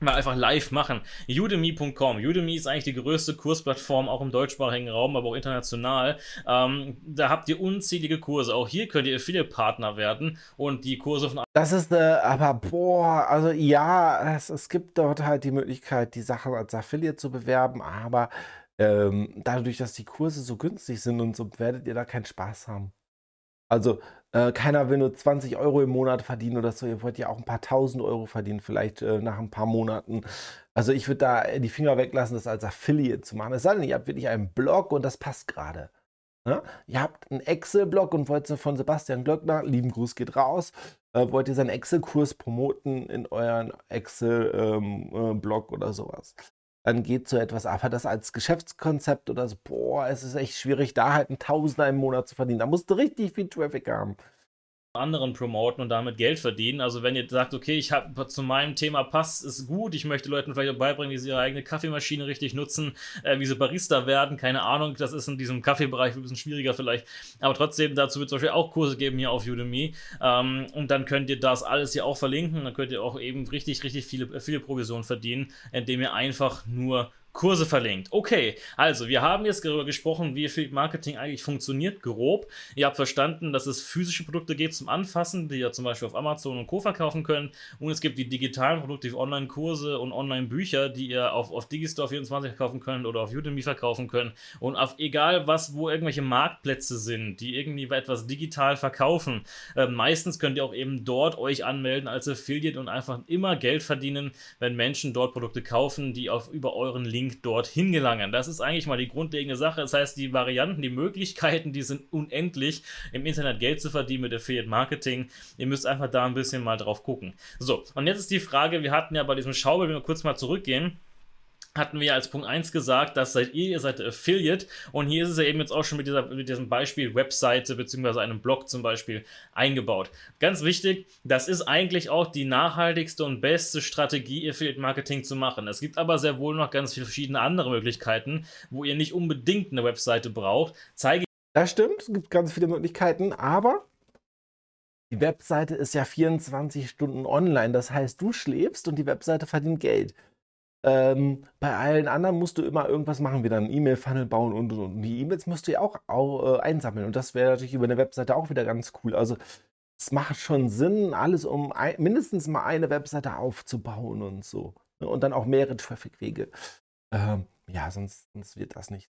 mal einfach live machen. Udemy.com. Udemy ist eigentlich die größte Kursplattform, auch im deutschsprachigen Raum, aber auch international. Ähm, da habt ihr unzählige Kurse. Auch hier könnt ihr Affiliate-Partner werden und die Kurse von. Das ist eine, aber boah, also ja, es, es gibt dort halt die Möglichkeit, die Sachen als Affiliate zu bewerben, aber ähm, dadurch, dass die Kurse so günstig sind und so, werdet ihr da keinen Spaß haben. Also äh, keiner will nur 20 Euro im Monat verdienen oder so. Ihr wollt ja auch ein paar tausend Euro verdienen, vielleicht äh, nach ein paar Monaten. Also ich würde da die Finger weglassen, das als Affiliate zu machen. Es sei denn, ihr habt wirklich einen Blog und das passt gerade. Ja? Ihr habt einen Excel-Blog und wollt von Sebastian Glöckner, lieben Gruß geht raus, äh, wollt ihr seinen Excel-Kurs promoten in euren Excel-Blog ähm, äh, oder sowas dann geht so etwas. Aber das als Geschäftskonzept oder so, boah, es ist echt schwierig, da halt einen Tausender im Monat zu verdienen. Da musst du richtig viel Traffic haben anderen promoten und damit Geld verdienen. Also wenn ihr sagt, okay, ich habe zu meinem Thema passt, ist gut, ich möchte Leuten vielleicht auch beibringen, wie sie ihre eigene Kaffeemaschine richtig nutzen, äh, wie sie Barista werden, keine Ahnung, das ist in diesem Kaffeebereich ein bisschen schwieriger vielleicht, aber trotzdem, dazu wird es zum Beispiel auch Kurse geben hier auf Udemy. Ähm, und dann könnt ihr das alles hier auch verlinken, dann könnt ihr auch eben richtig, richtig viele, viele Provisionen verdienen, indem ihr einfach nur Kurse verlinkt. Okay, also wir haben jetzt darüber gesprochen, wie Affiliate Marketing eigentlich funktioniert, grob. Ihr habt verstanden, dass es physische Produkte gibt zum Anfassen, die ihr zum Beispiel auf Amazon und Co. verkaufen könnt. Und es gibt die digitalen Produkte, die Online-Kurse und Online-Bücher, die ihr auf, auf Digistore24 verkaufen könnt oder auf Udemy verkaufen könnt. Und auf egal was, wo irgendwelche Marktplätze sind, die irgendwie etwas digital verkaufen. Äh, meistens könnt ihr auch eben dort euch anmelden als Affiliate und einfach immer Geld verdienen, wenn Menschen dort Produkte kaufen, die auf über euren Link Link dorthin gelangen. Das ist eigentlich mal die grundlegende Sache. Das heißt, die Varianten, die Möglichkeiten, die sind unendlich, im Internet Geld zu verdienen mit Affiliate Marketing. Ihr müsst einfach da ein bisschen mal drauf gucken. So, und jetzt ist die Frage, wir hatten ja bei diesem Schaubild, wenn wir kurz mal zurückgehen, hatten wir als Punkt 1 gesagt, dass seid ihr, ihr seid Affiliate und hier ist es ja eben jetzt auch schon mit, dieser, mit diesem Beispiel Webseite bzw. einem Blog zum Beispiel eingebaut. Ganz wichtig, das ist eigentlich auch die nachhaltigste und beste Strategie, Affiliate Marketing zu machen. Es gibt aber sehr wohl noch ganz viele verschiedene andere Möglichkeiten, wo ihr nicht unbedingt eine Webseite braucht. Zeige das stimmt, es gibt ganz viele Möglichkeiten, aber die Webseite ist ja 24 Stunden online. Das heißt, du schläfst und die Webseite verdient Geld. Ähm, bei allen anderen musst du immer irgendwas machen, wie dann einen E-Mail-Funnel bauen und, und, und. Die E-Mails musst du ja auch, auch äh, einsammeln. Und das wäre natürlich über eine Webseite auch wieder ganz cool. Also es macht schon Sinn, alles um ein, mindestens mal eine Webseite aufzubauen und so. Ne? Und dann auch mehrere Traffic-Wege. Ähm, ja, sonst, sonst wird das nicht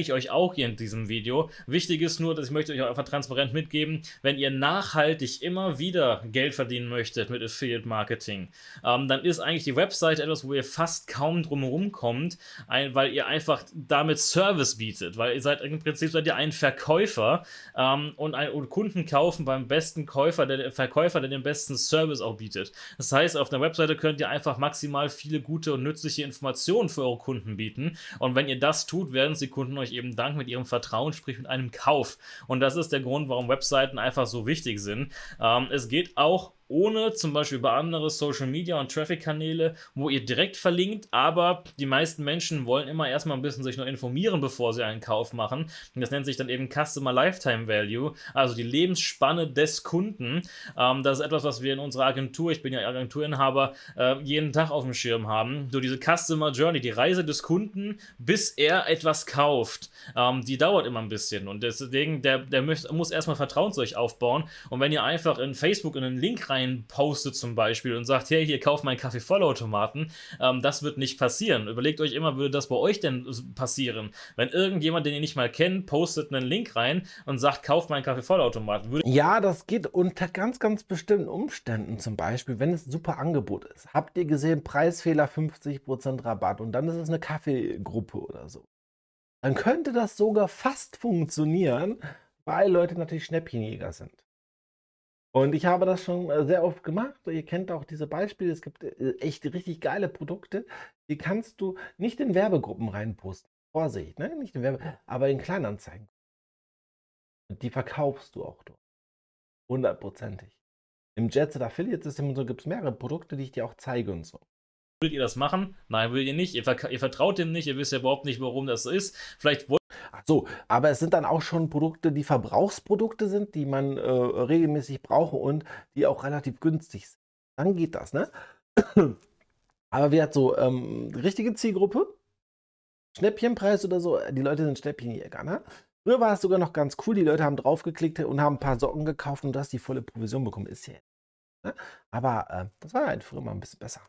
ich euch auch hier in diesem Video. Wichtig ist nur, dass ich möchte euch einfach transparent mitgeben, wenn ihr nachhaltig immer wieder Geld verdienen möchtet mit Affiliate Marketing, ähm, dann ist eigentlich die Website etwas, wo ihr fast kaum drumherum kommt, ein, weil ihr einfach damit Service bietet, weil ihr seid im Prinzip seid ihr ein Verkäufer ähm, und, ein, und Kunden kaufen beim besten Käufer, der Verkäufer, der den besten Service auch bietet. Das heißt, auf einer Webseite könnt ihr einfach maximal viele gute und nützliche Informationen für eure Kunden bieten und wenn ihr das tut, werden sie Kunden euch eben dank mit ihrem Vertrauen, sprich mit einem Kauf. Und das ist der Grund, warum Webseiten einfach so wichtig sind. Ähm, es geht auch ohne zum Beispiel über andere Social Media und Traffic-Kanäle, wo ihr direkt verlinkt, aber die meisten Menschen wollen immer erstmal ein bisschen sich noch informieren, bevor sie einen Kauf machen. Und das nennt sich dann eben Customer Lifetime Value, also die Lebensspanne des Kunden. Ähm, das ist etwas, was wir in unserer Agentur, ich bin ja Agenturinhaber, äh, jeden Tag auf dem Schirm haben. So diese Customer Journey, die Reise des Kunden, bis er etwas kauft, ähm, die dauert immer ein bisschen. Und deswegen, der, der muss erstmal Vertrauen zu euch aufbauen. Und wenn ihr einfach in Facebook in einen Link rein rein postet zum Beispiel und sagt, hey, hier kauf meinen Kaffee-Vollautomaten, ähm, das wird nicht passieren. Überlegt euch immer, würde das bei euch denn passieren? Wenn irgendjemand, den ihr nicht mal kennt, postet einen Link rein und sagt, kauf meinen Kaffee-Vollautomaten. Ja, das geht unter ganz, ganz bestimmten Umständen. Zum Beispiel, wenn es ein super Angebot ist. Habt ihr gesehen, Preisfehler 50% Rabatt und dann ist es eine Kaffeegruppe oder so. Dann könnte das sogar fast funktionieren, weil Leute natürlich Schnäppchenjäger sind. Und ich habe das schon äh, sehr oft gemacht. Ihr kennt auch diese Beispiele. Es gibt äh, echt richtig geile Produkte. Die kannst du nicht in Werbegruppen reinposten. Vorsicht, ne? Nicht in Werbe, aber in Kleinanzeigen. Die verkaufst du auch dort. Hundertprozentig. Im Jetset Affiliate System und so gibt es mehrere Produkte, die ich dir auch zeige und so. Will ihr das machen? Nein, will ihr nicht. Ihr, ihr, vertraut dem nicht. Ihr wisst ja überhaupt nicht, warum das so ist. Vielleicht wollt so, aber es sind dann auch schon Produkte, die Verbrauchsprodukte sind, die man äh, regelmäßig braucht und die auch relativ günstig sind. Dann geht das, ne? <clears throat> aber wir hat so ähm, richtige Zielgruppe, Schnäppchenpreis oder so, die Leute sind Schnäppchenjäger, ne? Früher war es sogar noch ganz cool, die Leute haben draufgeklickt und haben ein paar Socken gekauft und du hast die volle Provision bekommen. Ist ja. Ne? Aber äh, das war halt früher mal ein bisschen besser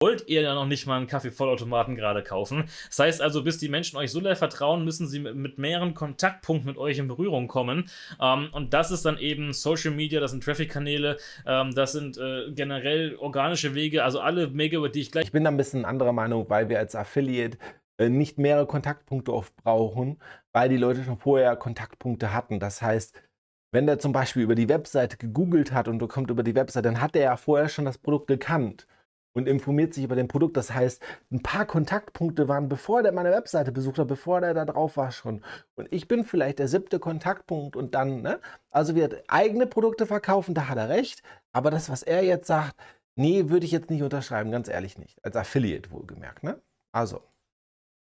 wollt ihr ja noch nicht mal einen Kaffee-Vollautomaten gerade kaufen. Das heißt also, bis die Menschen euch so sehr vertrauen, müssen sie mit, mehreren Kontaktpunkten mit euch in Berührung kommen. Ähm, und das ist dann eben Social Media, das sind Traffic-Kanäle, ähm, das sind äh, generell organische Wege, also alle Wege, über die ich gleich. Ich bin da ein bisschen anderer Meinung, weil wir als Affiliate äh, nicht mehrere Kontaktpunkte oft brauchen, weil die Leute schon vorher Kontaktpunkte hatten. Das heißt, wenn der zum Beispiel über die Webseite gegoogelt hat und du kommst über die Webseite, dann hat er ja vorher schon das Produkt gekannt und informiert sich über den Produkt. Das heißt, ein paar Kontaktpunkte waren, bevor der meine Webseite besucht hat, bevor der da drauf war schon. Und ich bin vielleicht der siebte Kontaktpunkt und dann, ne? Also wir eigene Produkte verkaufen, da hat er recht. Aber das, was er jetzt sagt, nee, würde ich jetzt nicht unterschreiben, ganz ehrlich nicht. Als Affiliate wohlgemerkt, ne? Also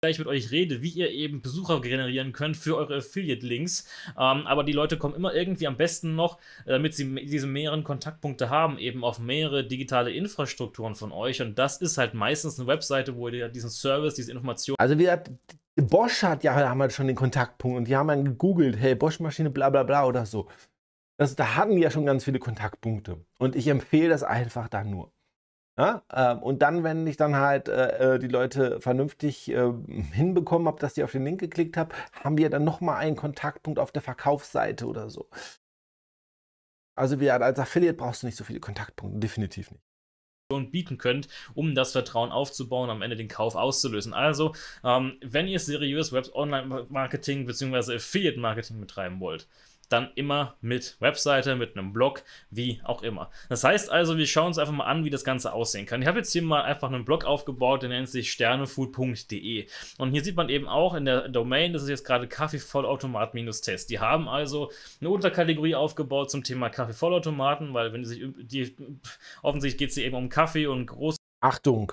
gleich mit euch rede, wie ihr eben Besucher generieren könnt für eure Affiliate-Links. Ähm, aber die Leute kommen immer irgendwie am besten noch, damit sie diese mehreren Kontaktpunkte haben, eben auf mehrere digitale Infrastrukturen von euch. Und das ist halt meistens eine Webseite, wo ihr diesen Service, diese Information. Also wie gesagt, Bosch hat ja haben halt schon den Kontaktpunkt und die haben dann gegoogelt, hey, Bosch-Maschine, bla bla bla oder so. Das, da hatten die ja schon ganz viele Kontaktpunkte. Und ich empfehle das einfach dann nur. Ja, ähm, und dann, wenn ich dann halt äh, äh, die Leute vernünftig äh, hinbekommen habe, dass die auf den Link geklickt haben, haben wir dann nochmal einen Kontaktpunkt auf der Verkaufsseite oder so. Also wie, als Affiliate brauchst du nicht so viele Kontaktpunkte, definitiv nicht bieten könnt, um das Vertrauen aufzubauen, am Ende den Kauf auszulösen. Also, ähm, wenn ihr seriös Web-Online-Marketing bzw. Affiliate-Marketing betreiben wollt, dann immer mit Webseite, mit einem Blog, wie auch immer. Das heißt also, wir schauen uns einfach mal an, wie das Ganze aussehen kann. Ich habe jetzt hier mal einfach einen Blog aufgebaut, der nennt sich sternefood.de. Und hier sieht man eben auch in der Domain, das ist jetzt gerade Kaffeevollautomat-Test. Die haben also eine Unterkategorie aufgebaut zum Thema Kaffeevollautomaten, weil wenn sich, die, offensichtlich geht es hier eben um Kaffee und groß. Achtung!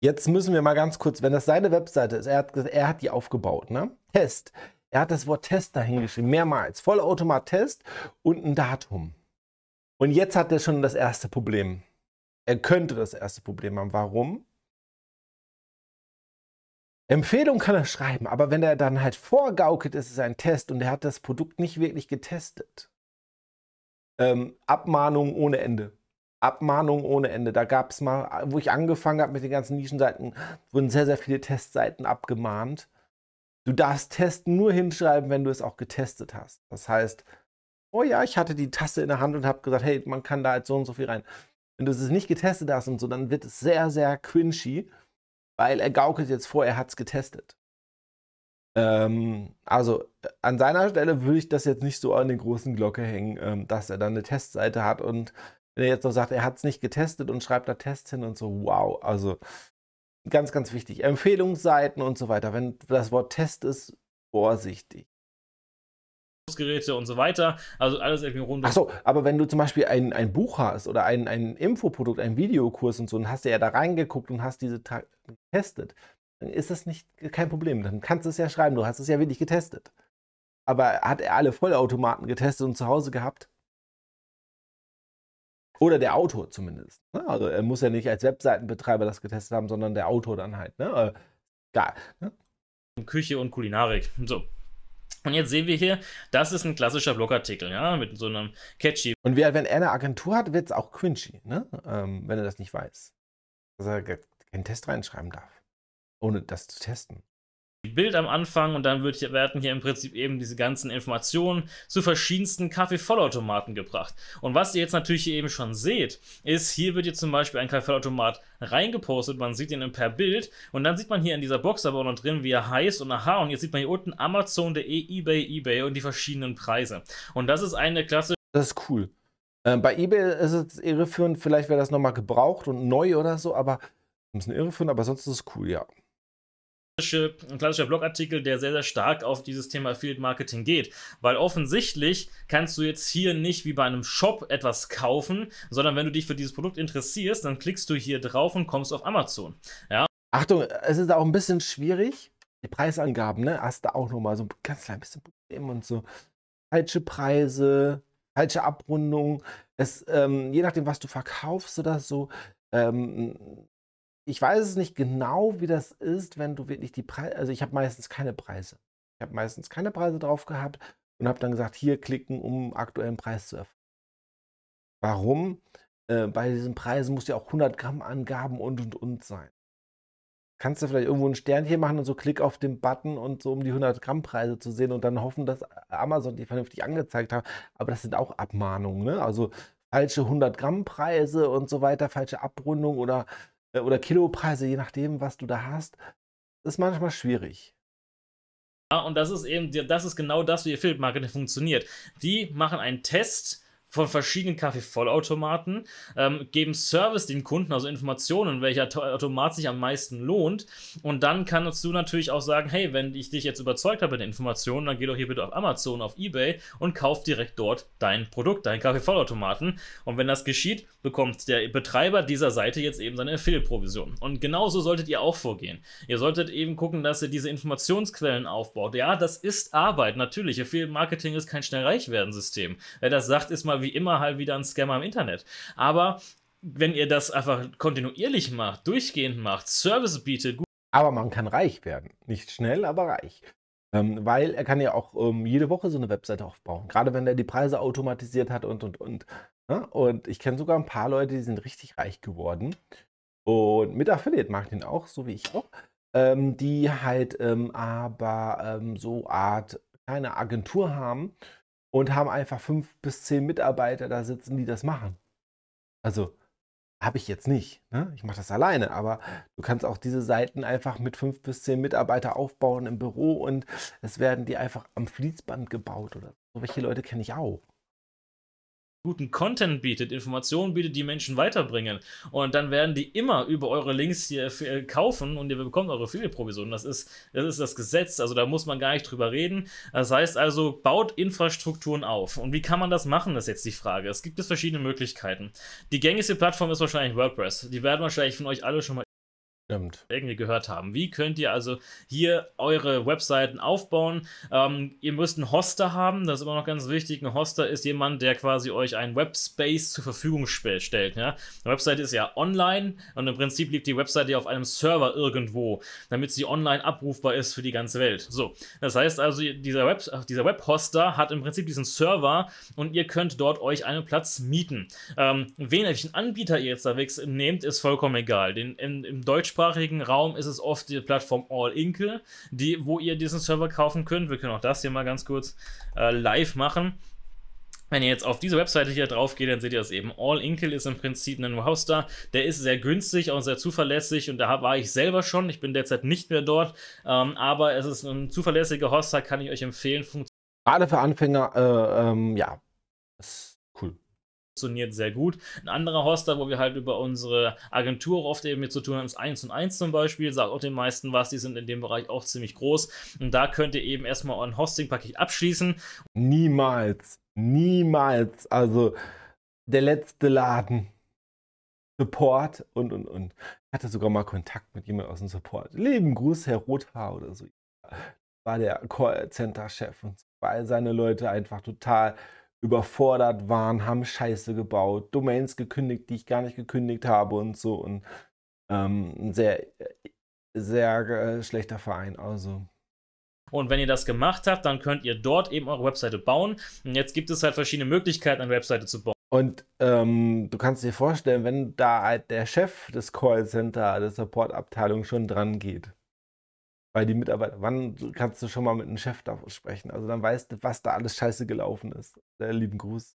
Jetzt müssen wir mal ganz kurz, wenn das seine Webseite ist, er hat, er hat die aufgebaut, ne? Test. Er hat das Wort Test dahingeschrieben, mehrmals. Vollautomat-Test und ein Datum. Und jetzt hat er schon das erste Problem. Er könnte das erste Problem haben. Warum? Empfehlung kann er schreiben, aber wenn er dann halt vorgaukelt, es ist ein Test und er hat das Produkt nicht wirklich getestet. Ähm, Abmahnung ohne Ende. Abmahnung ohne Ende. Da gab es mal, wo ich angefangen habe mit den ganzen Nischenseiten, wurden sehr, sehr viele Testseiten abgemahnt. Du darfst testen nur hinschreiben, wenn du es auch getestet hast. Das heißt, oh ja, ich hatte die Tasse in der Hand und habe gesagt, hey, man kann da jetzt so und so viel rein. Wenn du es nicht getestet hast und so, dann wird es sehr, sehr quinchy, weil er gaukelt jetzt vor, er hat es getestet. Ähm, also an seiner Stelle würde ich das jetzt nicht so an den großen Glocke hängen, ähm, dass er dann eine Testseite hat und wenn er jetzt noch sagt, er hat es nicht getestet und schreibt da Tests hin und so, wow, also ganz, ganz wichtig. Empfehlungsseiten und so weiter. Wenn das Wort Test ist, vorsichtig. Geräte und so weiter. Also alles irgendwie rund. Achso, aber wenn du zum Beispiel ein, ein Buch hast oder ein, ein Infoprodukt, ein Videokurs und so, und hast du ja da reingeguckt und hast diese Tag getestet, dann ist das nicht kein Problem. Dann kannst du es ja schreiben, du hast es ja wirklich getestet. Aber hat er alle Vollautomaten getestet und zu Hause gehabt? Oder der Autor zumindest. Ne? Also er muss ja nicht als Webseitenbetreiber das getestet haben, sondern der Autor dann halt. Ne? Äh, Geil. Ne? Küche und Kulinarik. So. Und jetzt sehen wir hier, das ist ein klassischer Blogartikel, ja, mit so einem catchy. Und wer, wenn er eine Agentur hat, wird es auch cringy, ne? Ähm, wenn er das nicht weiß. Dass er keinen Test reinschreiben darf, ohne das zu testen. Bild am Anfang und dann wird, werden hier im Prinzip eben diese ganzen Informationen zu verschiedensten Kaffee-Vollautomaten gebracht. Und was ihr jetzt natürlich hier eben schon seht, ist, hier wird jetzt zum Beispiel ein Kaffee-Vollautomat reingepostet, man sieht ihn per Bild und dann sieht man hier in dieser Box aber auch noch drin, wie er heißt und aha und jetzt sieht man hier unten Amazon.de, eBay, eBay und die verschiedenen Preise. Und das ist eine klassische... Das ist cool. Ähm, bei eBay ist es irreführend, vielleicht wäre das nochmal gebraucht und neu oder so, aber ein bisschen irreführend, aber sonst ist es cool, ja ein klassischer Blogartikel, der sehr, sehr stark auf dieses Thema Affiliate Marketing geht. Weil offensichtlich kannst du jetzt hier nicht wie bei einem Shop etwas kaufen, sondern wenn du dich für dieses Produkt interessierst, dann klickst du hier drauf und kommst auf Amazon. Ja. Achtung, es ist auch ein bisschen schwierig. Die Preisangaben, ne? Hast du auch nochmal so ein ganz klein bisschen Problem und so. Falsche Preise, falsche Abrundung. Es, ähm, je nachdem, was du verkaufst oder so, ähm, ich weiß es nicht genau, wie das ist, wenn du wirklich die Preise, also ich habe meistens keine Preise. Ich habe meistens keine Preise drauf gehabt und habe dann gesagt, hier klicken, um aktuellen Preis zu erfahren. Warum? Äh, bei diesen Preisen muss ja auch 100 Gramm Angaben und und und sein. Kannst du vielleicht irgendwo ein Sternchen machen und so klick auf den Button und so um die 100 Gramm Preise zu sehen und dann hoffen, dass Amazon die vernünftig angezeigt hat. Aber das sind auch Abmahnungen, ne? Also falsche 100 Gramm Preise und so weiter, falsche Abrundung oder oder Kilopreise, je nachdem, was du da hast, ist manchmal schwierig. Ja, und das ist eben, das ist genau das, wie Affiliate Marketing funktioniert. Die machen einen Test von verschiedenen Kaffeevollautomaten, ähm, geben Service den Kunden, also Informationen, welcher Automat sich am meisten lohnt. Und dann kannst du natürlich auch sagen, hey, wenn ich dich jetzt überzeugt habe mit den Informationen, dann geh doch hier bitte auf Amazon, auf Ebay und kauf direkt dort dein Produkt, deinen Kaffeevollautomaten. Und wenn das geschieht, bekommt der Betreiber dieser Seite jetzt eben seine Affiliate-Provision. Und genauso solltet ihr auch vorgehen. Ihr solltet eben gucken, dass ihr diese Informationsquellen aufbaut. Ja, das ist Arbeit, natürlich. Affiliate-Marketing ist kein schnell reich werden System. Wer das sagt, ist mal wie immer halt wieder ein Scammer im Internet. Aber wenn ihr das einfach kontinuierlich macht, durchgehend macht, Service bietet, gut. Aber man kann reich werden. Nicht schnell, aber reich. Ähm, weil er kann ja auch ähm, jede Woche so eine Webseite aufbauen. Gerade wenn er die Preise automatisiert hat und, und, und. Ja? Ne? Und ich kenne sogar ein paar Leute, die sind richtig reich geworden. Und mit Affiliate Marketing auch, so wie ich auch. Ähm, die halt ähm, aber ähm, so Art kleine Agentur haben und haben einfach fünf bis zehn Mitarbeiter da sitzen, die das machen. Also habe ich jetzt nicht. Ne? Ich mache das alleine, aber du kannst auch diese Seiten einfach mit fünf bis zehn Mitarbeiter aufbauen im Büro und es werden die einfach am Fließband gebaut oder so. Welche Leute kenne ich auch guten Content bietet, Informationen bietet, die Menschen weiterbringen. Und dann werden die immer über eure Links hier äh, kaufen und ihr bekommt eure Affiliate-Provision. Das ist, das ist das Gesetz. Also da muss man gar nicht drüber reden. Das heißt also, baut Infrastrukturen auf. Und wie kann man das machen, ist jetzt die Frage. Es gibt es verschiedene Möglichkeiten. Die gängigste Plattform ist wahrscheinlich WordPress. Die werden wahrscheinlich von euch alle schon mal Stimmt. irgendwie gehört haben. Wie könnt ihr also hier eure Webseiten aufbauen? Ähm, ihr müsst einen Hoster haben, das ist immer noch ganz wichtig. Ein Hoster ist jemand, der quasi euch einen Webspace zur Verfügung stellt. Ja? Eine Webseite ist ja online und im Prinzip liegt die Webseite auf einem Server irgendwo, damit sie online abrufbar ist für die ganze Welt. So, das heißt also, dieser, Web, dieser Webhoster hat im Prinzip diesen Server und ihr könnt dort euch einen Platz mieten. Ähm, wen, welchen Anbieter ihr jetzt da nehmt, ist vollkommen egal. Den, in, Im Deutsch deutschsprachigen Raum ist es oft die Plattform All Inkle, die, wo ihr diesen Server kaufen könnt. Wir können auch das hier mal ganz kurz äh, live machen. Wenn ihr jetzt auf diese Webseite hier drauf geht, dann seht ihr das eben. All Inkle ist im Prinzip ein Hoster. Der ist sehr günstig und sehr zuverlässig und da war ich selber schon. Ich bin derzeit nicht mehr dort, ähm, aber es ist ein zuverlässiger Hoster, kann ich euch empfehlen. Gerade für Anfänger, äh, ähm, ja, das funktioniert sehr gut. Ein anderer Hoster, wo wir halt über unsere Agentur oft eben mit zu tun haben, ist 1 und 1 zum Beispiel. Sagt auch den meisten was, die sind in dem Bereich auch ziemlich groß. Und da könnt ihr eben erstmal ein Hosting-Paket abschließen. Niemals, niemals. Also der letzte Laden. Support und und und. Ich hatte sogar mal Kontakt mit jemandem aus dem Support. Lieben Gruß, Herr Rothaar oder so. War der Call-Center-Chef und weil seine Leute einfach total überfordert waren, haben Scheiße gebaut, Domains gekündigt, die ich gar nicht gekündigt habe und so. Und ähm, ein sehr, sehr äh, schlechter Verein. Also Und wenn ihr das gemacht habt, dann könnt ihr dort eben eure Webseite bauen. Und jetzt gibt es halt verschiedene Möglichkeiten, eine Webseite zu bauen. Und ähm, du kannst dir vorstellen, wenn da halt der Chef des Callcenter, der Supportabteilung schon dran geht, weil die Mitarbeiter, wann kannst du schon mal mit einem Chef da sprechen? Also dann weißt du, was da alles scheiße gelaufen ist. Sehr lieben Gruß.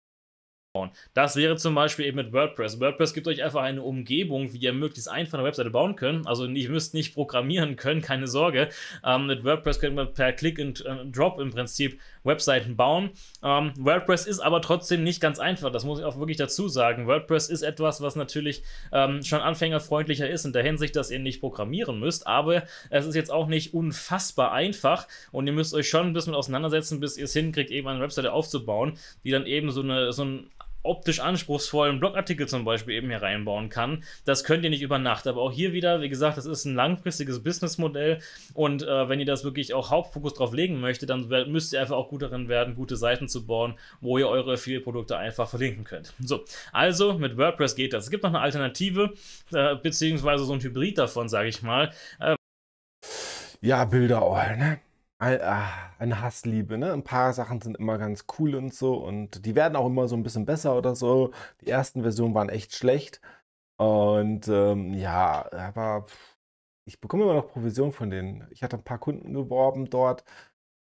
Das wäre zum Beispiel eben mit WordPress. WordPress gibt euch einfach eine Umgebung, wie ihr möglichst einfach eine Webseite bauen könnt. Also ihr müsst nicht programmieren können, keine Sorge. Ähm, mit WordPress könnt ihr per Click and äh, Drop im Prinzip Webseiten bauen. Ähm, WordPress ist aber trotzdem nicht ganz einfach. Das muss ich auch wirklich dazu sagen. WordPress ist etwas, was natürlich ähm, schon anfängerfreundlicher ist in der Hinsicht, dass ihr nicht programmieren müsst. Aber es ist jetzt auch nicht unfassbar einfach und ihr müsst euch schon ein bisschen auseinandersetzen, bis ihr es hinkriegt, eben eine Webseite aufzubauen, die dann eben so, eine, so ein optisch anspruchsvollen Blogartikel zum Beispiel eben hier reinbauen kann. Das könnt ihr nicht über Nacht. Aber auch hier wieder, wie gesagt, das ist ein langfristiges Businessmodell und äh, wenn ihr das wirklich auch Hauptfokus drauf legen möchtet, dann müsst ihr einfach auch gut darin werden, gute Seiten zu bauen, wo ihr eure Affiliate-Produkte einfach verlinken könnt. So, also mit WordPress geht das. Es gibt noch eine Alternative, äh, beziehungsweise so ein Hybrid davon, sage ich mal. Äh, ja, Bilder all, ne? Ah, eine Hassliebe, ne? Ein paar Sachen sind immer ganz cool und so und die werden auch immer so ein bisschen besser oder so. Die ersten Versionen waren echt schlecht und ähm, ja, aber ich bekomme immer noch Provision von denen. Ich hatte ein paar Kunden geworben dort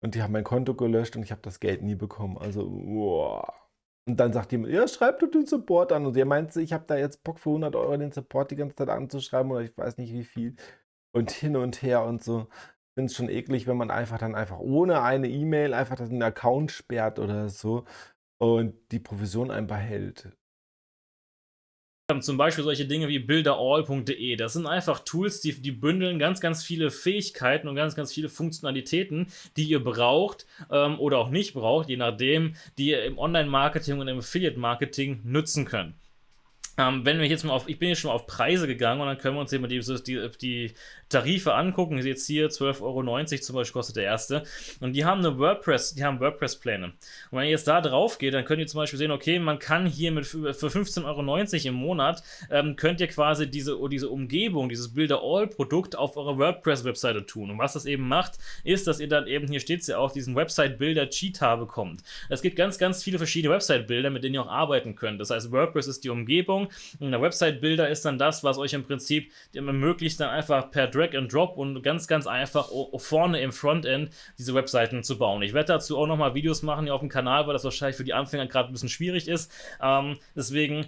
und die haben mein Konto gelöscht und ich habe das Geld nie bekommen. Also, wow. Und dann sagt jemand, ja, schreib doch den Support an. Und der meint, ich habe da jetzt Bock für 100 Euro den Support die ganze Zeit anzuschreiben oder ich weiß nicht wie viel. Und hin und her und so finde es schon eklig, wenn man einfach dann einfach ohne eine E-Mail einfach den Account sperrt oder so und die Provision einfach hält. Zum Beispiel solche Dinge wie builderall.de. Das sind einfach Tools, die, die bündeln ganz, ganz viele Fähigkeiten und ganz, ganz viele Funktionalitäten, die ihr braucht ähm, oder auch nicht braucht, je nachdem, die ihr im Online-Marketing und im Affiliate-Marketing nutzen könnt. Ähm, wenn wir jetzt mal auf, ich bin jetzt schon mal auf Preise gegangen und dann können wir uns eben die, die, die Tarife angucken. Jetzt hier 12,90 Euro zum Beispiel kostet der erste. Und die haben eine WordPress, die haben WordPress-Pläne. Und wenn ihr jetzt da drauf geht, dann könnt ihr zum Beispiel sehen, okay, man kann hier mit für 15,90 Euro im Monat, ähm, könnt ihr quasi diese, diese Umgebung, dieses Builder-All-Produkt auf eurer WordPress-Webseite tun. Und was das eben macht, ist, dass ihr dann eben, hier steht es ja auch, diesen Website-Builder-Cheetah bekommt. Es gibt ganz, ganz viele verschiedene Website-Bilder, mit denen ihr auch arbeiten könnt. Das heißt, WordPress ist die Umgebung und der Website-Builder ist dann das, was euch im Prinzip ermöglicht, dann einfach per Drag and Drop und ganz, ganz einfach vorne im Frontend diese Webseiten zu bauen. Ich werde dazu auch nochmal Videos machen hier auf dem Kanal, weil das wahrscheinlich für die Anfänger gerade ein bisschen schwierig ist. Ähm, deswegen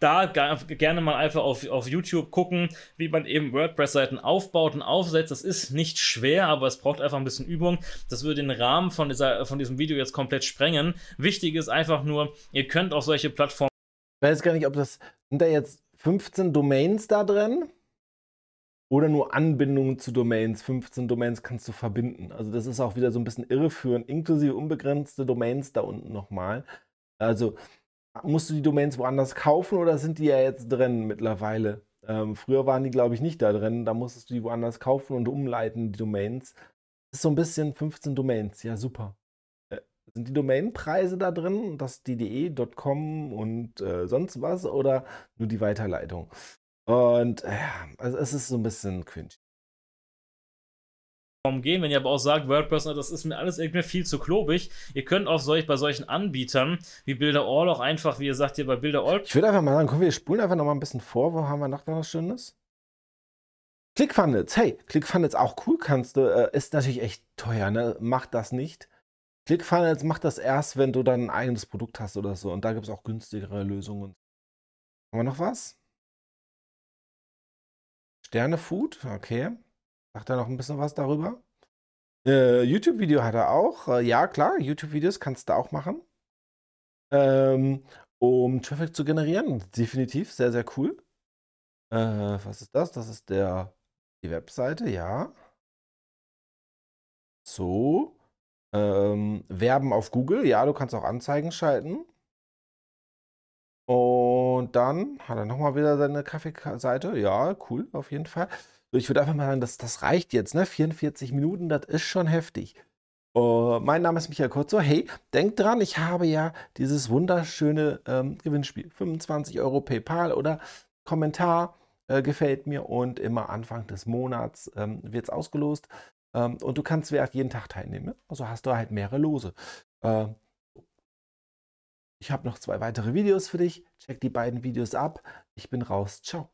da gerne mal einfach auf, auf YouTube gucken, wie man eben WordPress-Seiten aufbaut und aufsetzt. Das ist nicht schwer, aber es braucht einfach ein bisschen Übung. Das würde den Rahmen von, dieser, von diesem Video jetzt komplett sprengen. Wichtig ist einfach nur, ihr könnt auf solche Plattformen. Ich weiß gar nicht, ob das. Sind da jetzt 15 Domains da drin? oder nur Anbindungen zu Domains. 15 Domains kannst du verbinden. Also das ist auch wieder so ein bisschen irreführend, inklusive unbegrenzte Domains da unten nochmal. Also musst du die Domains woanders kaufen oder sind die ja jetzt drin mittlerweile? Ähm, früher waren die, glaube ich, nicht da drin. Da musstest du die woanders kaufen und umleiten, die Domains. Das ist so ein bisschen 15 Domains. Ja, super. Sind die Domainpreise da drin? Das die .de, .com und äh, sonst was oder nur die Weiterleitung? Und ja, also es ist so ein bisschen cringe. gehen, wenn ihr aber auch sagt, WordPress, das ist mir alles irgendwie viel zu klobig. Ihr könnt auch solch, bei solchen Anbietern wie Builder All auch einfach, wie ihr sagt, hier bei Builder All. Ich würde einfach mal sagen, komm, wir spulen einfach noch mal ein bisschen vor. Wo haben wir noch was Schönes? ClickFunnels, hey, ClickFunnels auch cool, kannst du, äh, ist natürlich echt teuer, ne? Macht das nicht. ClickFunnels macht das erst, wenn du dann ein eigenes Produkt hast oder so. Und da gibt es auch günstigere Lösungen. Haben wir noch was? Sternefood, okay. Sagt er noch ein bisschen was darüber? Äh, YouTube-Video hat er auch. Äh, ja, klar, YouTube-Videos kannst du auch machen. Ähm, um Traffic zu generieren. Definitiv, sehr, sehr cool. Äh, was ist das? Das ist der, die Webseite, ja. So. Ähm, Werben auf Google, ja, du kannst auch Anzeigen schalten. Und dann hat er nochmal wieder seine Kaffeeseite. Ja, cool, auf jeden Fall. Ich würde einfach mal sagen, das, das reicht jetzt, ne? 44 Minuten, das ist schon heftig. Uh, mein Name ist Michael Kurzo. Hey, denkt dran, ich habe ja dieses wunderschöne ähm, Gewinnspiel. 25 Euro PayPal oder Kommentar äh, gefällt mir und immer Anfang des Monats ähm, wird es ausgelost. Ähm, und du kannst wie jeden Tag teilnehmen. Ne? Also hast du halt mehrere Lose. Ähm, ich habe noch zwei weitere Videos für dich. Check die beiden Videos ab. Ich bin raus. Ciao.